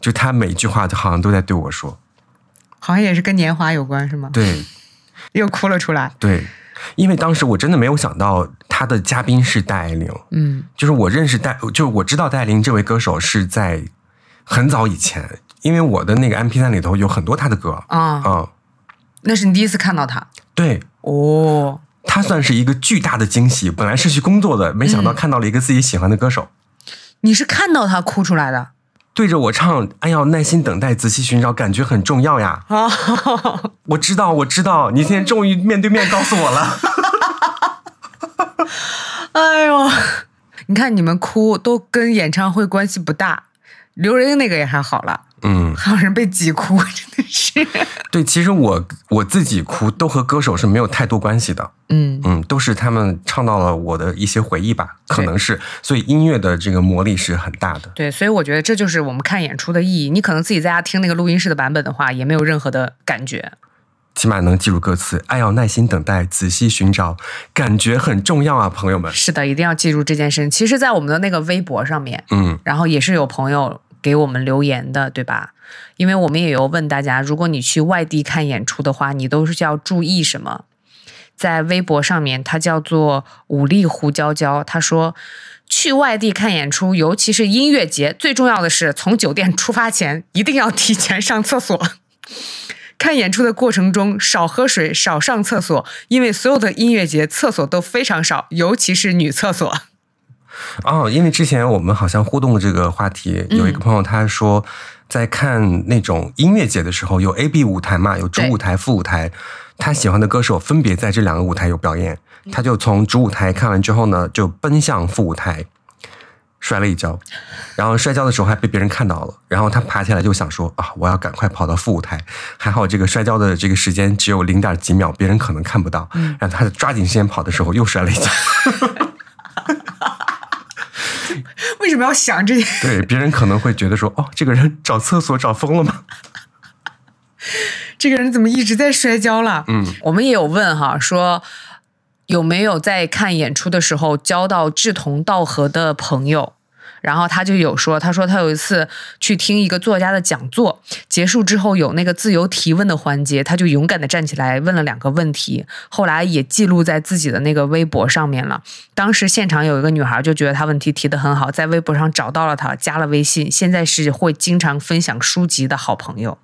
就他每句话好像都在对我说。好像也是跟年华有关，是吗？对，*laughs* 又哭了出来。对，因为当时我真的没有想到他的嘉宾是戴爱玲。嗯，就是我认识戴，就是我知道戴爱玲这位歌手是在很早以前，因为我的那个 M P 三里头有很多他的歌啊啊。那是你第一次看到他？对，哦，他算是一个巨大的惊喜。本来是去工作的，没想到看到了一个自己喜欢的歌手。你是看到他哭出来的？对着我唱，哎呀，耐心等待，仔细寻找，感觉很重要呀。啊，我知道，我知道，你现在终于面对面告诉我了。*laughs* 哎呦，你看你们哭都跟演唱会关系不大，刘仁那个也还好了。嗯，还有人被挤哭，*laughs* 真的是。对，其实我我自己哭都和歌手是没有太多关系的。嗯嗯，都是他们唱到了我的一些回忆吧，可能是。所以音乐的这个魔力是很大的。对，所以我觉得这就是我们看演出的意义。你可能自己在家听那个录音室的版本的话，也没有任何的感觉。起码能记住歌词，爱要耐心等待，仔细寻找，感觉很重要啊，朋友们。是的，一定要记住这件事。其实，在我们的那个微博上面，嗯，然后也是有朋友。给我们留言的，对吧？因为我们也有问大家，如果你去外地看演出的话，你都是要注意什么？在微博上面，他叫做武力胡椒椒，他说，去外地看演出，尤其是音乐节，最重要的是从酒店出发前一定要提前上厕所。*laughs* 看演出的过程中少喝水，少上厕所，因为所有的音乐节厕所都非常少，尤其是女厕所。哦，因为之前我们好像互动的这个话题，有一个朋友他说，在看那种音乐节的时候，有 A、B 舞台嘛，有主舞台、副舞台，他喜欢的歌手分别在这两个舞台有表演，他就从主舞台看完之后呢，就奔向副舞台。摔了一跤，然后摔跤的时候还被别人看到了，然后他爬起来就想说啊，我要赶快跑到副舞台。还好这个摔跤的这个时间只有零点几秒，别人可能看不到。然后他抓紧时间跑的时候又摔了一跤。*laughs* 为什么要想这些？对，别人可能会觉得说，哦，这个人找厕所找疯了吗？*laughs* 这个人怎么一直在摔跤了？嗯，我们也有问哈，说有没有在看演出的时候交到志同道合的朋友？然后他就有说，他说他有一次去听一个作家的讲座，结束之后有那个自由提问的环节，他就勇敢的站起来问了两个问题，后来也记录在自己的那个微博上面了。当时现场有一个女孩就觉得他问题提得很好，在微博上找到了他，加了微信，现在是会经常分享书籍的好朋友。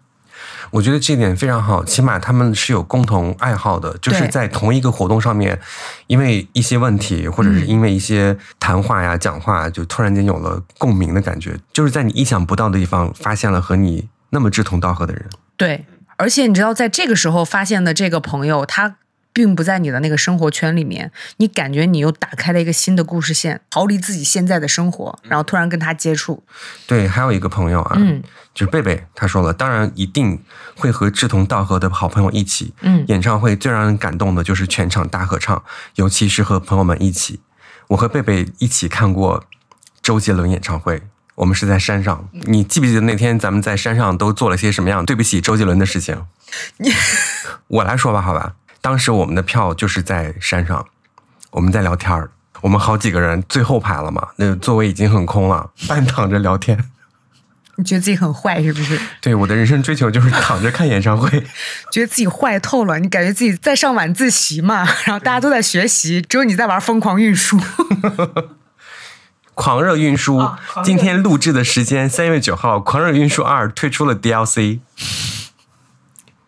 我觉得这点非常好，起码他们是有共同爱好的，就是在同一个活动上面，因为一些问题或者是因为一些谈话呀、讲话，就突然间有了共鸣的感觉，就是在你意想不到的地方发现了和你那么志同道合的人。对，而且你知道，在这个时候发现的这个朋友，他并不在你的那个生活圈里面，你感觉你又打开了一个新的故事线，逃离自己现在的生活，然后突然跟他接触，对，还有一个朋友啊，嗯就是贝贝，他说了，当然一定会和志同道合的好朋友一起。嗯演唱会最让人感动的就是全场大合唱，尤其是和朋友们一起。我和贝贝一起看过周杰伦演唱会，我们是在山上。你记不记得那天咱们在山上都做了些什么样对不起周杰伦的事情？*laughs* 我来说吧，好吧。当时我们的票就是在山上，我们在聊天儿，我们好几个人最后排了嘛，那个座位已经很空了，*laughs* 半躺着聊天。你觉得自己很坏是不是？对，我的人生追求就是躺着看演唱会。*laughs* 觉得自己坏透了，你感觉自己在上晚自习嘛，*laughs* 然后大家都在学习，只有你在玩疯狂运输。狂热运输、哦狂热今天录制的时间三月九号，《狂热运输二》推出了 DLC，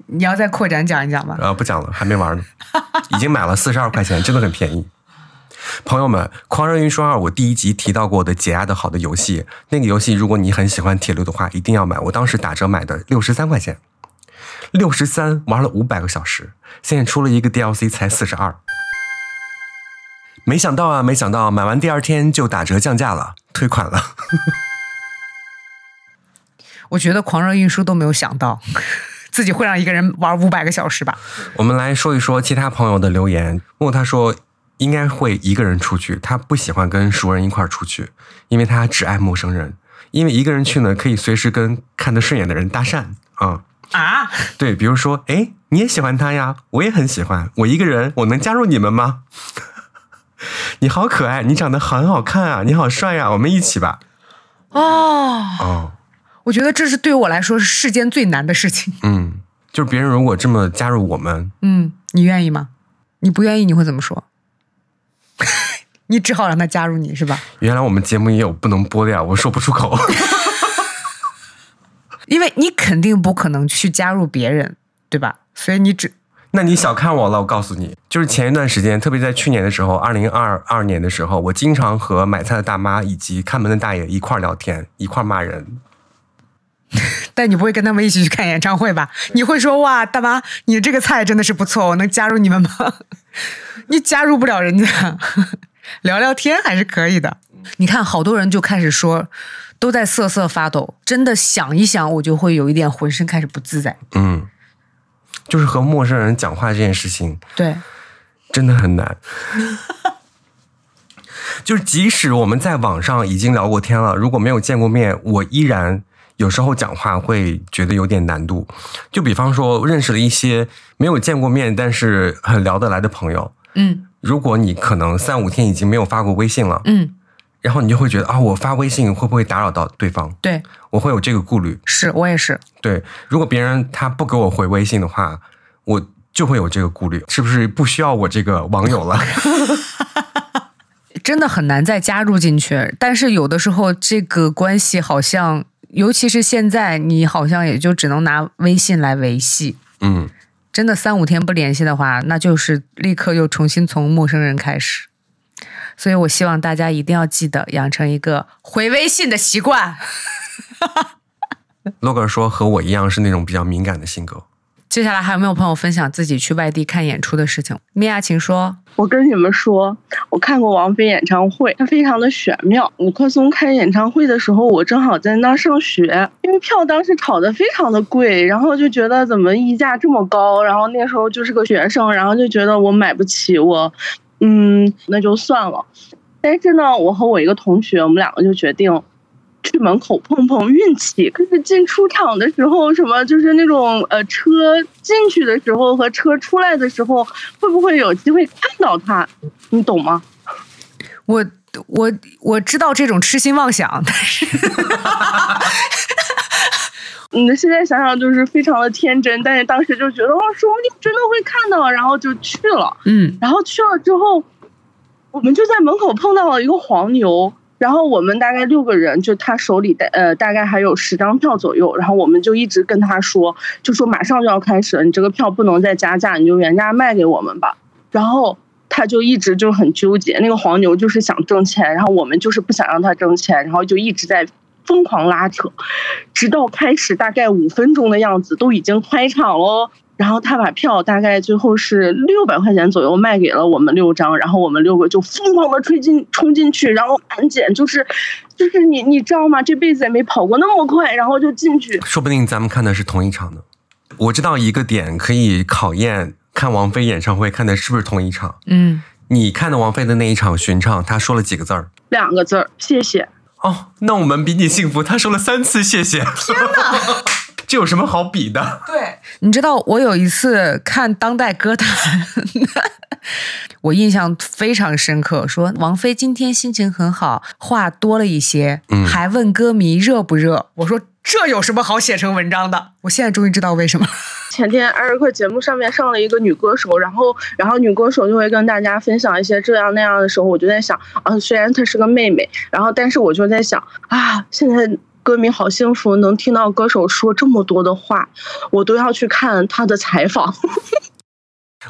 你要再扩展讲一讲吗？呃，不讲了，还没玩呢，已经买了四十二块钱，真的很便宜。朋友们，《狂热运输二》我第一集提到过的解压的好的游戏，那个游戏如果你很喜欢铁路的话，一定要买。我当时打折买的六十三块钱，六十三玩了五百个小时，现在出了一个 DLC 才四十二。没想到啊，没想到买完第二天就打折降价了，退款了。我觉得狂热运输都没有想到，自己会让一个人玩五百个小时吧。我们来说一说其他朋友的留言。莫他说应该会一个人出去，他不喜欢跟熟人一块儿出去，因为他只爱陌生人。因为一个人去呢，可以随时跟看得顺眼的人搭讪啊、啊，对，比如说，哎，你也喜欢他呀，我也很喜欢，我一个人，我能加入你们吗？*laughs* 你好可爱，你长得很好看啊，你好帅呀、我们一起吧。哦，哦，我觉得这是对于我来说是世间最难的事情。嗯，就是别人如果这么加入我们，嗯，你愿意吗？你不愿意，你会怎么说？*laughs* 你只好让他加入你是吧？原来我们节目也有不能播的呀，我说不出口。*laughs* 因为你肯定不可能去加入别人，对吧？所以你只 *laughs* 那你小看我了，我告诉你，就是前一段时间，特别在去年的时候，二零二二年的时候，我经常和买菜的大妈以及看门的大爷一块儿聊天，一块儿骂人。*laughs* 但你不会跟他们一起去看演唱会吧？你会说哇，大妈，你这个菜真的是不错，我能加入你们吗？*laughs* 你加入不了人家，*laughs* 聊聊天还是可以的。你看，好多人就开始说，都在瑟瑟发抖。真的想一想，我就会有一点浑身开始不自在。嗯，就是和陌生人讲话这件事情对，真的很难。就是即使我们在网上已经聊过天了，如果没有见过面，我依然有时候讲话会觉得有点难度。就比方说，认识了一些没有见过面但是很聊得来的朋友，嗯如果你可能三五天已经没有发过微信了，嗯，然后你就会觉得啊，我发微信会不会打扰到对方？对，我会有这个顾虑。是我也是。对，如果别人他不给我回微信的话，我就会有这个顾虑，是不是不需要我这个网友了？*laughs* 真的很难再加入进去。但是有的时候，这个关系好像，尤其是现在，你好像也就只能拿微信来维系。嗯，真的三五天不联系的话，那就是立刻又重新从陌生人开始。所以我希望大家一定要记得养成一个回微信的习惯。*laughs* logo 说和我一样是那种比较敏感的性格。接下来还有没有朋友分享自己去外地看演出的事情？米娅，请说。我跟你们说，我看过王菲演唱会，它非常的玄妙。五棵松开演唱会的时候，我正好在那儿上学，因为票当时炒得非常的贵，然后就觉得怎么溢价这么高，然后那时候就是个学生，然后就觉得我买不起，我，嗯，那就算了。但是呢，我和我一个同学，我们两个就决定。去门口碰碰运气，可是进出场的时候，什么就是那种呃车进去的时候和车出来的时候，会不会有机会看到他？你懂吗？我我我知道这种痴心妄想，*laughs* 但是 *laughs* 你，现在想想就是非常的天真，但是当时就觉得哦，说不定真的会看到，然后就去了。嗯，然后去了之后，我们就在门口碰到了一个黄牛。然后我们大概六个人，就他手里的呃大概还有十张票左右，然后我们就一直跟他说，就说马上就要开始了，你这个票不能再加价，你就原价卖给我们吧。然后他就一直就很纠结，那个黄牛就是想挣钱，然后我们就是不想让他挣钱，然后就一直在疯狂拉扯，直到开始大概五分钟的样子，都已经开场喽。然后他把票大概最后是六百块钱左右卖给了我们六张，然后我们六个就疯狂的吹进冲进去，然后安检就是，就是你你知道吗？这辈子也没跑过那么快，然后就进去。说不定咱们看的是同一场呢。我知道一个点可以考验看王菲演唱会看的是不是同一场。嗯，你看的王菲的那一场巡唱，她说了几个字儿？两个字儿，谢谢。哦，那我们比你幸福，她说了三次谢谢。天哪！*laughs* 这有什么好比的？对，你知道我有一次看当代歌坛，*laughs* 我印象非常深刻。说王菲今天心情很好，话多了一些，嗯还问歌迷热不热。我说这有什么好写成文章的？我现在终于知道为什么。前天艾瑞克节目上面上了一个女歌手，然后然后女歌手就会跟大家分享一些这样那样的时候，我就在想啊，虽然她是个妹妹，然后但是我就在想啊，现在。歌迷好幸福，能听到歌手说这么多的话，我都要去看他的采访。*laughs*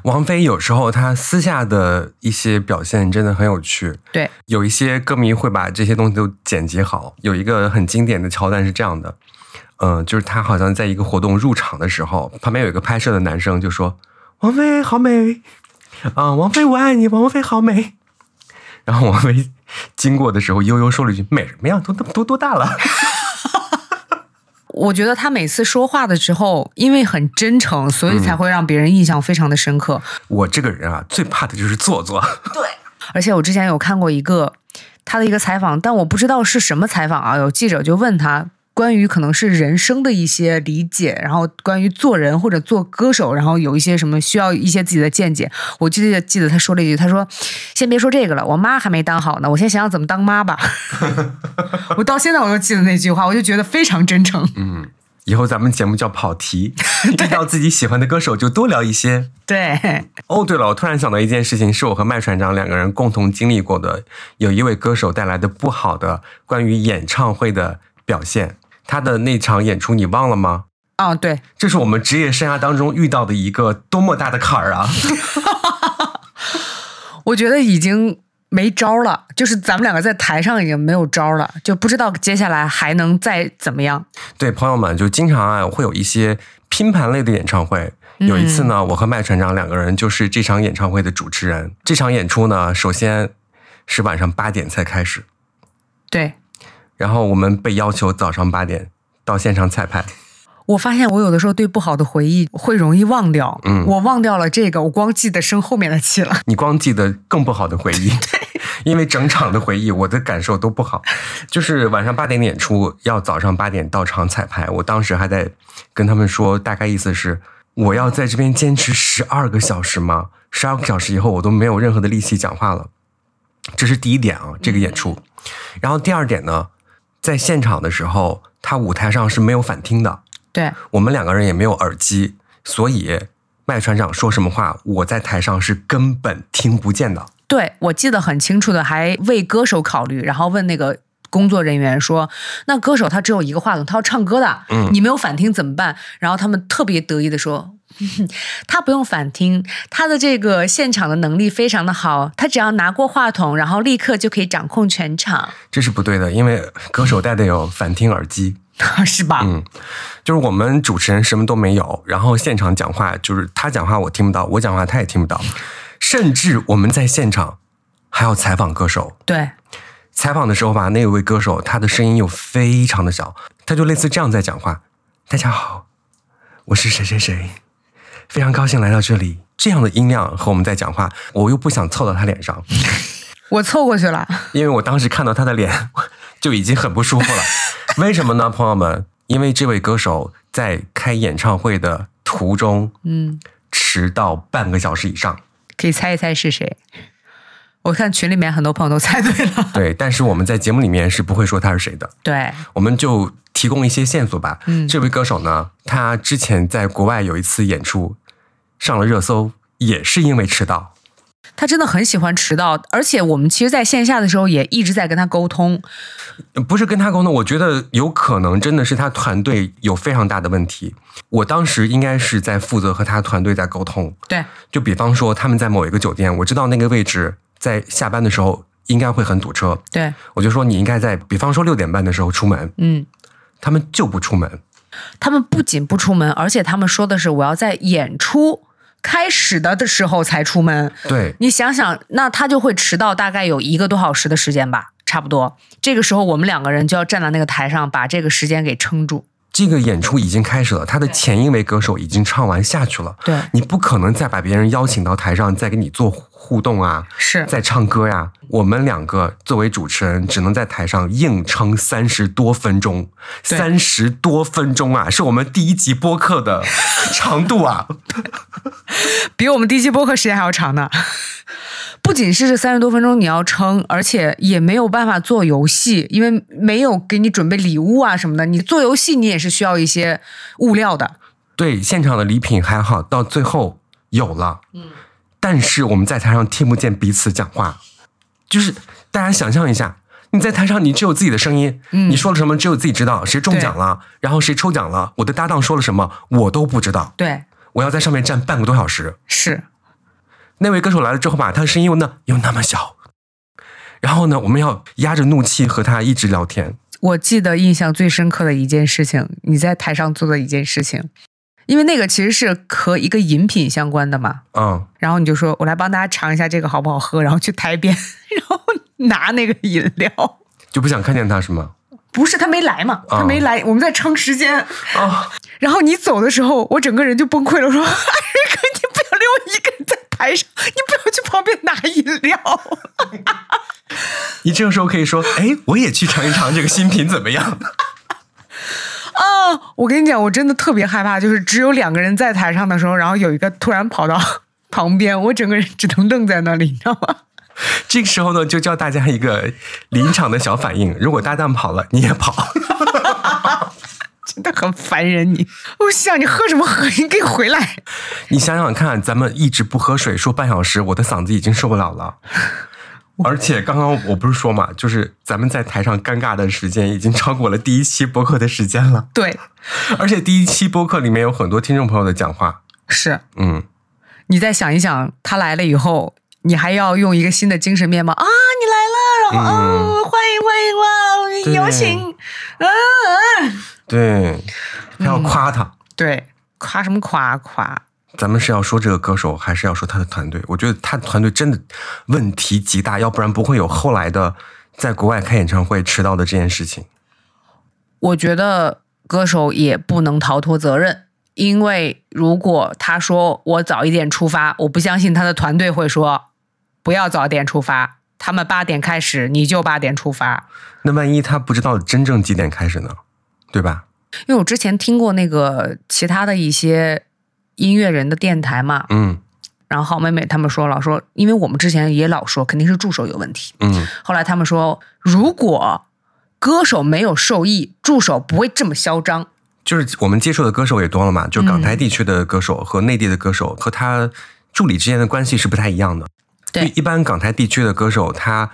王菲有时候她私下的一些表现真的很有趣。对，有一些歌迷会把这些东西都剪辑好。有一个很经典的桥段是这样的，嗯、就是她好像在一个活动入场的时候，旁边有一个拍摄的男生就说：“王菲好美啊、王菲我爱你，王菲好美。”然后王菲经过的时候悠悠说了一句：“美什么呀？都都都多大了？” *laughs* 我觉得他每次说话的时候，因为很真诚，所以嗯才会让别人印象非常的深刻。我这个人啊，最怕的就是做作。对而且我之前有看过一个他的一个采访，但我不知道是什么采访啊。有记者就问他关于可能是人生的一些理解，然后关于做人或者做歌手，然后有一些什么需要一些自己的见解。我记得记得他说了一句，他说：“先别说这个了，我妈还没当好呢，我先想想怎么当妈吧。*laughs* ” *laughs* 我到现在我都记得那句话，我就觉得非常真诚。嗯，以后咱们节目叫跑题，*laughs* 遇到自己喜欢的歌手就多聊一些。对，哦，对了，我突然想到一件事情，是我和麦船长两个人共同经历过的，有一位歌手带来的不好的关于演唱会的表现。他的那场演出你忘了吗？哦，对，这是我们职业生涯当中遇到的一个多么大的坎儿啊！*laughs* 我觉得已经没招了，就是咱们两个在台上已经没有招了，就不知道接下来还能再怎么样。对，朋友们，就经常啊会有一些拼盘类的演唱会。有一次呢，我和麦船长两个人就是这场演唱会的主持人。这场演出呢，首先是晚上八点才开始，对，然后我们被要求早上八点到现场彩排。我发现我有的时候对不好的回忆会容易忘掉，嗯我忘掉了这个，我光记得生后面的气了。你光记得更不好的回忆，*laughs* 因为整场的回忆我的感受都不好。就是晚上八点的演出，要早上八点到场彩排。我当时还在跟他们说，大概意思是我要在这边坚持十二个小时吗？十二个小时以后，我都没有任何的力气讲话了。这是第一点啊，这个演出。然后第二点呢，在现场的时候，他舞台上是没有反听的。对，我们两个人也没有耳机，所以麦船长说什么话，我在台上是根本听不见的。对我记得很清楚的，还为歌手考虑，然后问那个工作人员说，那歌手他只有一个话筒，他要唱歌的，嗯你没有反听怎么办？然后他们特别得意的说。*laughs* 他不用反听，他的这个现场的能力非常的好，他只要拿过话筒，然后立刻就可以掌控全场，这是不对的，因为歌手戴的有反听耳机。*laughs* 是吧？嗯，就是我们主持人什么都没有，然后现场讲话，就是他讲话我听不到，我讲话他也听不到，甚至我们在现场还要采访歌手。对，采访的时候吧，那位歌手他的声音又非常的小，他就类似这样在讲话：“大家好，我是谁谁谁，非常高兴来到这里。”这样的音量和我们在讲话，我又不想凑到他脸上，我凑过去了。因为我当时看到他的脸就已经很不舒服了。*laughs* 为什么呢，朋友们？因为这位歌手在开演唱会的途中嗯，迟到半个小时以上。可以猜一猜是谁？我看群里面很多朋友都猜对了。对，但是我们在节目里面是不会说他是谁的。对，我们就提供一些线索吧。嗯这位歌手呢，他之前在国外有一次演出上了热搜，也是因为迟到。他真的很喜欢迟到，而且我们其实在线下的时候也一直在跟他沟通。不是跟他沟通，我觉得有可能真的是他团队有非常大的问题。我当时应该是在负责和他团队在沟通，对，就比方说他们在某一个酒店，我知道那个位置在下班的时候应该会很堵车，对，我就说你应该在比方说六点半的时候出门，嗯，他们就不出门。他们不仅不出门，而且他们说的是我要在演出开始的的时候才出门。对，你想想，那他就会迟到大概有一个多小时的时间吧，差不多。这个时候我们两个人就要站在那个台上，把这个时间给撑住。这个演出已经开始了，他的前一位歌手已经唱完下去了。对你不可能再把别人邀请到台上，再给你做互动啊，是在唱歌呀。我们两个作为主持人，只能在台上硬撑三十多分钟，三十多分钟啊，是我们第一集播客的 *laughs* 长度啊。*laughs* 比我们第一期播客时间还要长呢。不仅是这三十多分钟你要撑，而且也没有办法做游戏，因为没有给你准备礼物啊什么的。你做游戏你也是需要一些物料的。对，现场的礼品还好，到最后有了，嗯，但是我们在台上听不见彼此讲话，就是大家想象一下，你在台上你只有自己的声音，嗯。你说了什么只有自己知道，谁中奖了，然后谁抽奖了，我的搭档说了什么我都不知道，对，我要在上面站半个多小时。是。那位歌手来了之后吧，他的声音又那又那么小，然后呢，我们要压着怒气和他一直聊天，我记得印象最深刻的一件事情，你在台上做的一件事情，因为那个其实是和一个饮品相关的嘛。嗯，然后你就说：“我来帮大家尝一下这个好不好喝。”然后去台边，*laughs* 然后拿那个饮料。就不想看见他是吗？不是他没来嘛，他没来，我们在撑时间。啊、然后你走的时候，我整个人就崩溃了，我说：“艾瑞克，你不要留我一个人在台上，你不要去旁边拿饮料。*laughs* 你这个时候可以说，*laughs* 哎，我也去尝一尝这个新品怎么样？”啊，我跟你讲，我真的特别害怕，就是只有两个人在台上的时候，然后有一个突然跑到 *laughs* 旁边，我整个人只能愣在那里，你知道吗？*laughs* 这个时候呢，就教大家一个临场的小反应：如果搭档跑了，你也跑。*laughs* 真的很烦人你。我想你喝什么喝？你给我回来！你想想看，咱们一直不喝水说半小时，我的嗓子已经受不了了。而且刚刚我不是说嘛，就是咱们在台上尴尬的时间已经超过了第一期播客的时间了。对，*laughs* 而且第一期播客里面有很多听众朋友的讲话，是嗯，你再想一想，他来了以后，你还要用一个新的精神面貌啊！你来了，然后、嗯哦，欢迎欢迎哇，对有请，嗯、嗯，对，还要夸他。对，夸什么夸夸？咱们是要说这个歌手，还是要说他的团队？我觉得他的团队真的问题极大，要不然不会有后来的在国外开演唱会迟到的这件事情。我觉得歌手也不能逃脱责任，因为如果他说我早一点出发，我不相信他的团队会说不要早点出发，他们八点开始，你就八点出发。那万一他不知道真正几点开始呢？对吧？因为我之前听过那个其他的一些音乐人的电台嘛，嗯然后好妹妹他们说老说，因为我们之前也老说肯定是助手有问题，嗯，后来他们说如果歌手没有受益，助手不会这么嚣张。就是我们接触的歌手也多了嘛，就港台地区的歌手和内地的歌手和他助理之间的关系是不太一样的。对一般港台地区的歌手他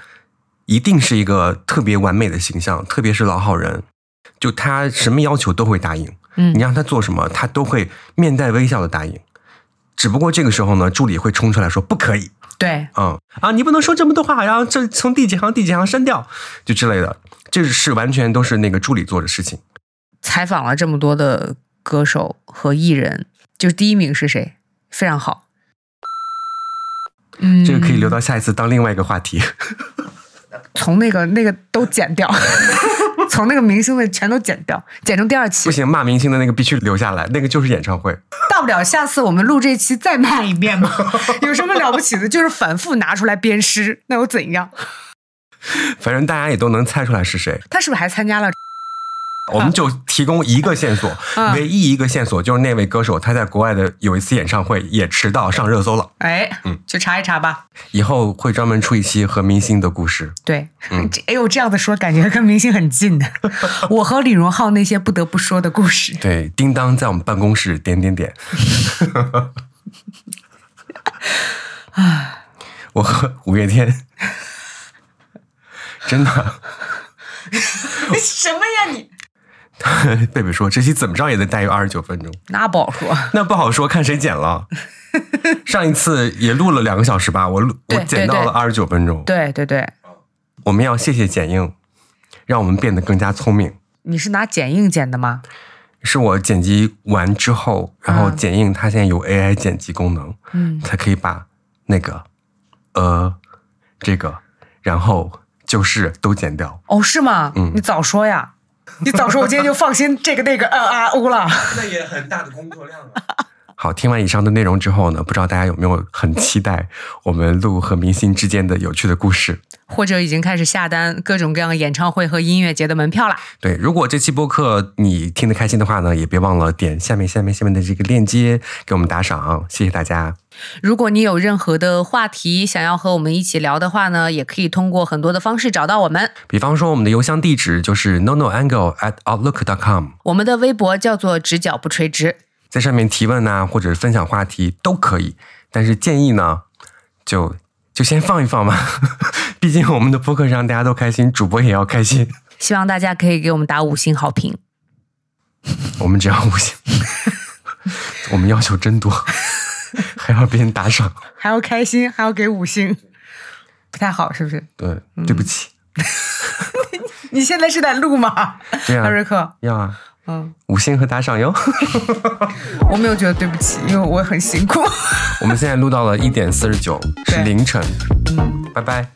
一定是一个特别完美的形象，特别是老好人，就他什么要求都会答应。嗯你让他做什么，他都会面带微笑的答应。只不过这个时候呢，助理会冲出来说不可以，对，嗯啊，你不能说这么多话，然后这从第几行第几行删掉，就之类的，这是完全都是那个助理做的事情。采访了这么多的歌手和艺人，就是第一名是谁？非常好。嗯，这个可以留到下一次当另外一个话题。*laughs* 从那个那个都剪掉，从那个明星的全都剪掉，剪成第二期不。行，骂明星的那个必须留下来，那个就是演唱会。大不了下次我们录这期再骂一遍嘛，*laughs* 有什么了不起的？就是反复拿出来鞭尸，那又怎样？反正大家也都能猜出来是谁。他是不是还参加了？我们就提供一个线索，嗯唯一一个线索就是那位歌手他在国外的有一次演唱会也迟到上热搜了。哎，嗯去查一查吧。以后会专门出一期和明星的故事。对，嗯 *laughs* 这哎呦，这样子说感觉跟明星很近的。*laughs* 我和李荣浩那些不得不说的故事。对，叮当在我们办公室点点点。啊 *laughs* 我和五月天，真的，什么呀你？*laughs* 贝贝说这期怎么着也得待于二十九分钟，那不好说。*laughs* 那不好说，看谁剪了。*laughs* 上一次也录了两个小时吧，我录我剪到了二十九分钟。对对对，我们要谢谢剪映，让我们变得更加聪明。你是拿剪映剪的吗？是我剪辑完之后，然后嗯剪映它现在有 AI 剪辑功能，嗯，它可以把那个呃这个，然后就是都剪掉。哦，是吗？嗯你早说呀！*laughs* 你早说，我今天就放心这个那个啊啊呜了。*laughs* 那也很大的工作量啊。*laughs* 好，听完以上的内容之后呢，不知道大家有没有很期待我们鹿和明星之间的有趣的故事？或者已经开始下单各种各样演唱会和音乐节的门票啦。对，如果这期播客你听得开心的话呢，也别忘了点下面下面下面的这个链接给我们打赏，谢谢大家。如果你有任何的话题想要和我们一起聊的话呢，也可以通过很多的方式找到我们。比方说，我们的邮箱地址就是 no no angle at outlook dot com，我们的微博叫做“直角不垂直在上面提问呐、或者分享话题都可以。但是建议呢，就就先放一放吧，*laughs* 毕竟我们的播客让大家都开心，主播也要开心。”，希望大家可以给我们打五星好评。我们只要五星，*laughs* 我们要求真多，*laughs* 还要别人打赏。还要开心，还要给五星，不太好，是不是？对，对不起，*laughs* 你现在是在录吗？对啊艾瑞克，要啊，嗯，五星和打赏哟。*laughs* 我没有觉得对不起，因为我很辛苦。我们现在录到了一点四十九，是凌晨。嗯，拜拜。